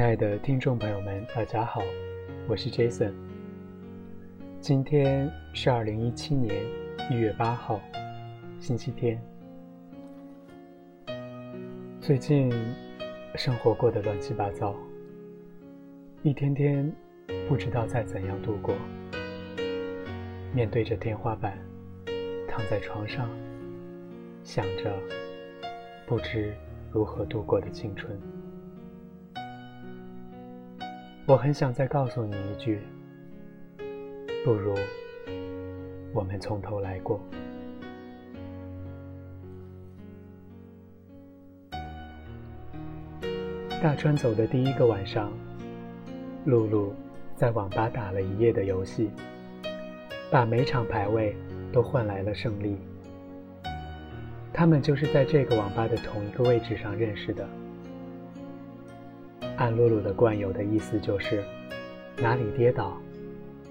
亲爱的听众朋友们，大家好，我是 Jason。今天是二零一七年一月八号，星期天。最近生活过得乱七八糟，一天天不知道在怎样度过。面对着天花板，躺在床上，想着不知如何度过的青春。我很想再告诉你一句：不如我们从头来过。大川走的第一个晚上，露露在网吧打了一夜的游戏，把每场排位都换来了胜利。他们就是在这个网吧的同一个位置上认识的。按露露的惯有的意思就是，哪里跌倒，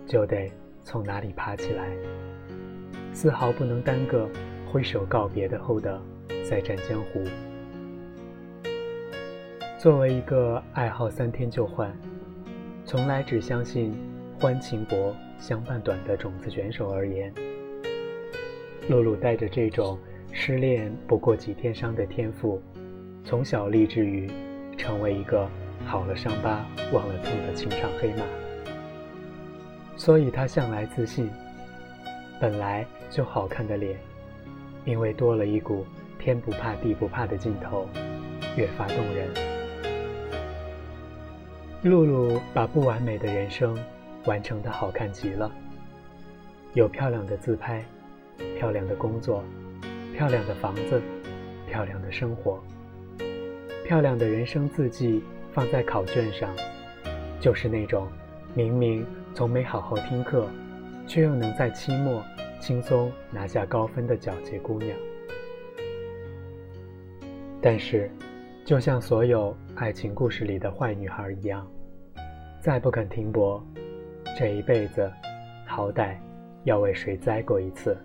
就得从哪里爬起来，丝毫不能耽搁挥手告别的后的再战江湖。作为一个爱好三天就换，从来只相信欢情薄相伴短的种子选手而言，露露带着这种失恋不过几天伤的天赋，从小立志于成为一个。好了，伤疤忘了痛的情场黑马，所以他向来自信。本来就好看的脸，因为多了一股天不怕地不怕的劲头，越发动人。露露把不完美的人生完成的好看极了，有漂亮的自拍，漂亮的工作，漂亮的房子，漂亮的生活，漂亮的人生字迹。放在考卷上，就是那种明明从没好好听课，却又能在期末轻松拿下高分的皎洁姑娘。但是，就像所有爱情故事里的坏女孩一样，再不肯停泊，这一辈子好歹要为谁栽过一次，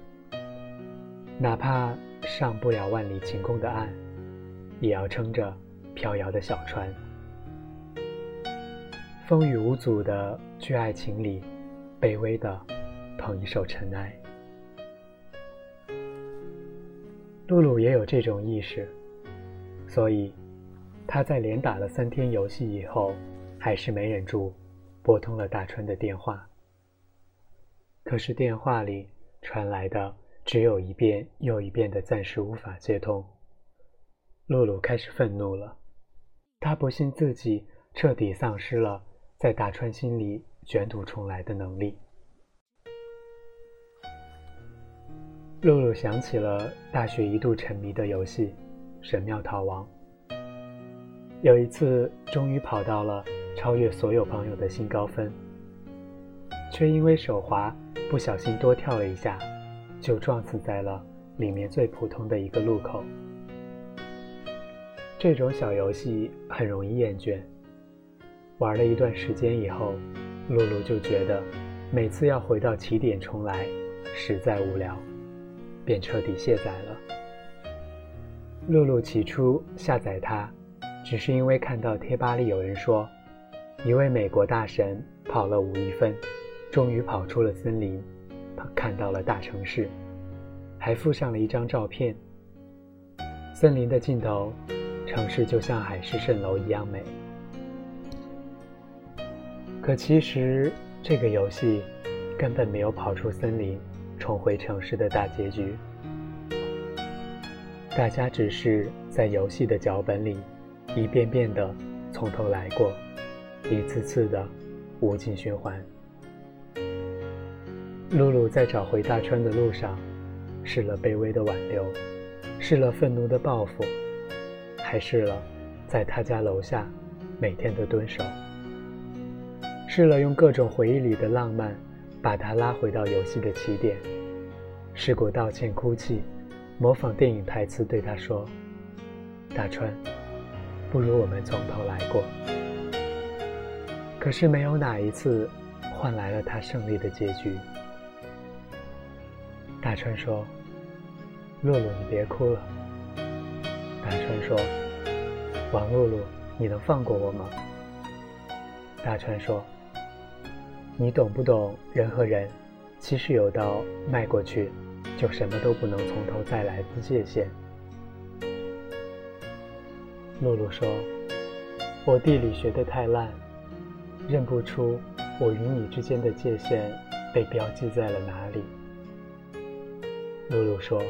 哪怕上不了万里晴空的岸，也要撑着飘摇的小船。风雨无阻的去爱情里，卑微的捧一手尘埃。露露也有这种意识，所以她在连打了三天游戏以后，还是没忍住拨通了大川的电话。可是电话里传来的只有一遍又一遍的暂时无法接通。露露开始愤怒了，她不信自己彻底丧失了。在大川心里卷土重来的能力。露露想起了大学一度沉迷的游戏《神庙逃亡》。有一次，终于跑到了超越所有朋友的新高分，却因为手滑不小心多跳了一下，就撞死在了里面最普通的一个路口。这种小游戏很容易厌倦。玩了一段时间以后，露露就觉得每次要回到起点重来，实在无聊，便彻底卸载了。露露起初下载它，只是因为看到贴吧里有人说，一位美国大神跑了五亿分，终于跑出了森林，他看到了大城市，还附上了一张照片。森林的尽头，城市就像海市蜃楼一样美。可其实，这个游戏根本没有跑出森林、重回城市的大结局。大家只是在游戏的脚本里，一遍遍的从头来过，一次次的无尽循环。露露在找回大川的路上，试了卑微的挽留，试了愤怒的报复，还试了在他家楼下每天的蹲守。试了用各种回忆里的浪漫，把他拉回到游戏的起点。试过道歉、哭泣，模仿电影台词对他说：“大川，不如我们从头来过。”可是没有哪一次换来了他胜利的结局。大川说：“露露，你别哭了。”大川说：“王露露，你能放过我吗？”大川说：“你懂不懂人和人，其实有道迈过去，就什么都不能从头再来的界限。”露露说：“我地理学的太烂，认不出我与你之间的界限被标记在了哪里。”露露说：“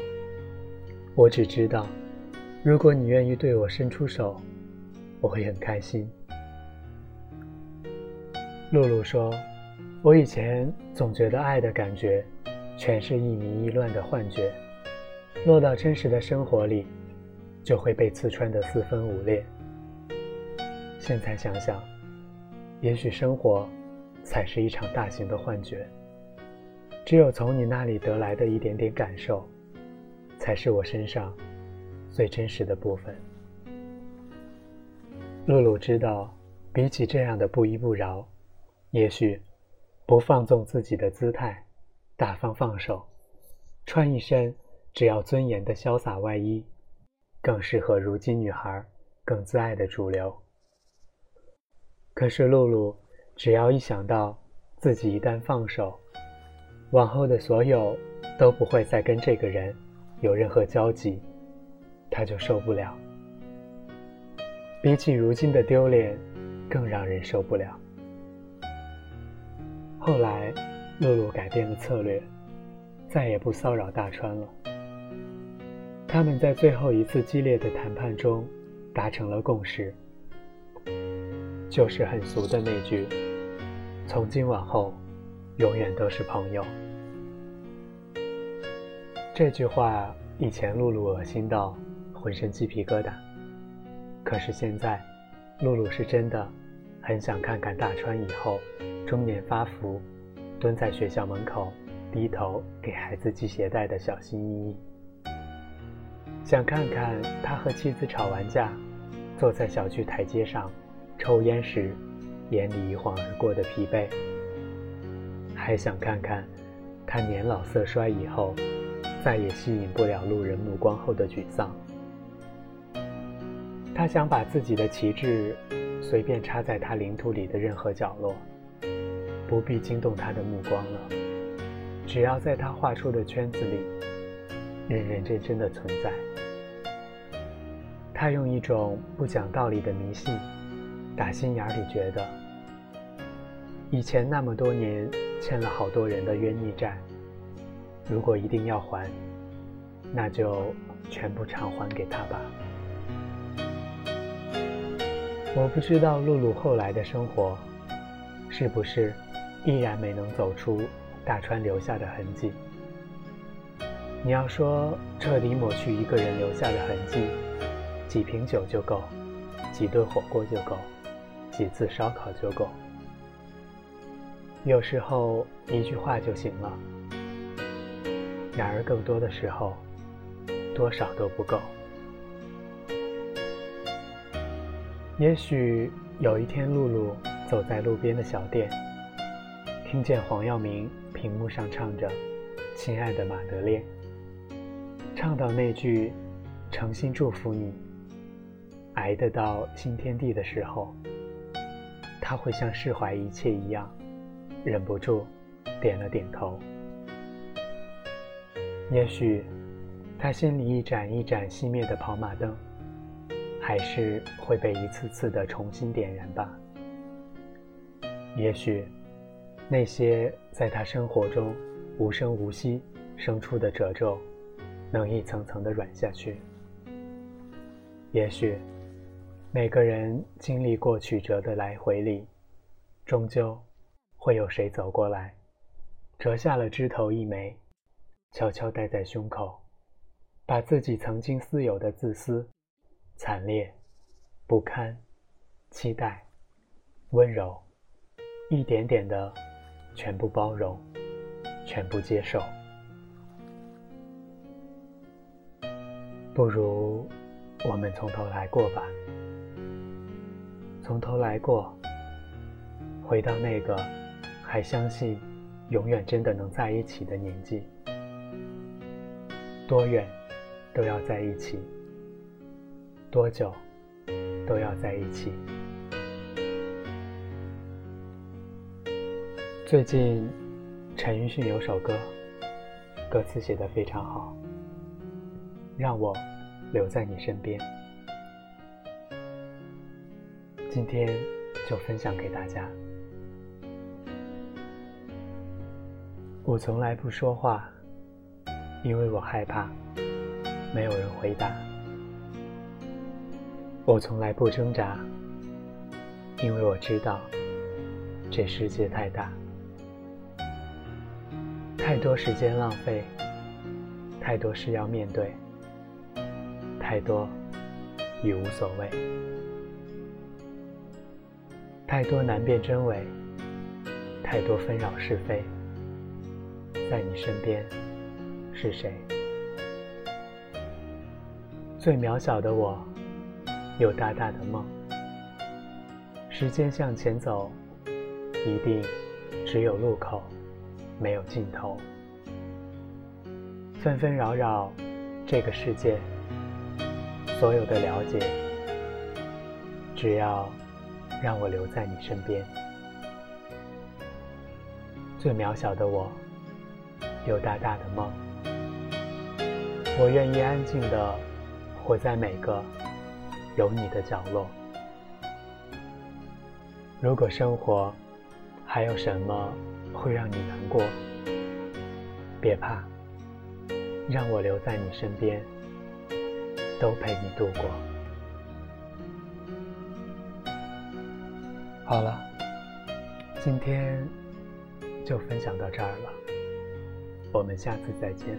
我只知道，如果你愿意对我伸出手，我会很开心。”露露说：“我以前总觉得爱的感觉，全是一迷一乱的幻觉，落到真实的生活里，就会被刺穿的四分五裂。现在想想，也许生活，才是一场大型的幻觉。”只有从你那里得来的一点点感受，才是我身上最真实的部分。露露知道，比起这样的不依不饶，也许不放纵自己的姿态，大方放手，穿一身只要尊严的潇洒外衣，更适合如今女孩更自爱的主流。可是露露，只要一想到自己一旦放手，往后的所有都不会再跟这个人有任何交集，他就受不了。比起如今的丢脸，更让人受不了。后来，露露改变了策略，再也不骚扰大川了。他们在最后一次激烈的谈判中达成了共识，就是很俗的那句：“从今往后。”永远都是朋友。这句话以前露露恶心到浑身鸡皮疙瘩，可是现在，露露是真的很想看看大川以后中年发福，蹲在学校门口低头给孩子系鞋带的小心翼翼，想看看他和妻子吵完架，坐在小区台阶上抽烟时，眼里一晃而过的疲惫。还想看看他年老色衰以后，再也吸引不了路人目光后的沮丧。他想把自己的旗帜随便插在他领土里的任何角落，不必惊动他的目光了。只要在他画出的圈子里，认认真真的存在。他用一种不讲道理的迷信，打心眼里觉得，以前那么多年。欠了好多人的冤孽债，如果一定要还，那就全部偿还给他吧。我不知道露露后来的生活，是不是依然没能走出大川留下的痕迹。你要说彻底抹去一个人留下的痕迹，几瓶酒就够，几顿火锅就够，几次烧烤就够。有时候一句话就行了，然而更多的时候，多少都不够。也许有一天，露露走在路边的小店，听见黄耀明屏幕上唱着《亲爱的马德莲》，唱到那句“诚心祝福你，挨得到新天地”的时候，他会像释怀一切一样。忍不住点了点头。也许，他心里一盏一盏熄灭的跑马灯，还是会被一次次的重新点燃吧。也许，那些在他生活中无声无息生出的褶皱，能一层层的软下去。也许，每个人经历过曲折的来回里，终究。会有谁走过来，折下了枝头一枚，悄悄戴在胸口，把自己曾经私有的自私、惨烈、不堪、期待、温柔，一点点的全部包容，全部接受。不如我们从头来过吧，从头来过，回到那个。还相信，永远真的能在一起的年纪，多远都要在一起，多久都要在一起。最近，陈奕迅有首歌，歌词写得非常好，让我留在你身边。今天就分享给大家。我从来不说话，因为我害怕没有人回答。我从来不挣扎，因为我知道这世界太大。太多时间浪费，太多事要面对，太多已无所谓，太多难辨真伪，太多纷扰是非。在你身边是谁？最渺小的我，有大大的梦。时间向前走，一定只有路口。没有尽头，纷纷扰扰，这个世界，所有的了解，只要让我留在你身边。最渺小的我，有大大的梦，我愿意安静的活在每个有你的角落。如果生活还有什么？会让你难过，别怕，让我留在你身边，都陪你度过。好了，今天就分享到这儿了，我们下次再见。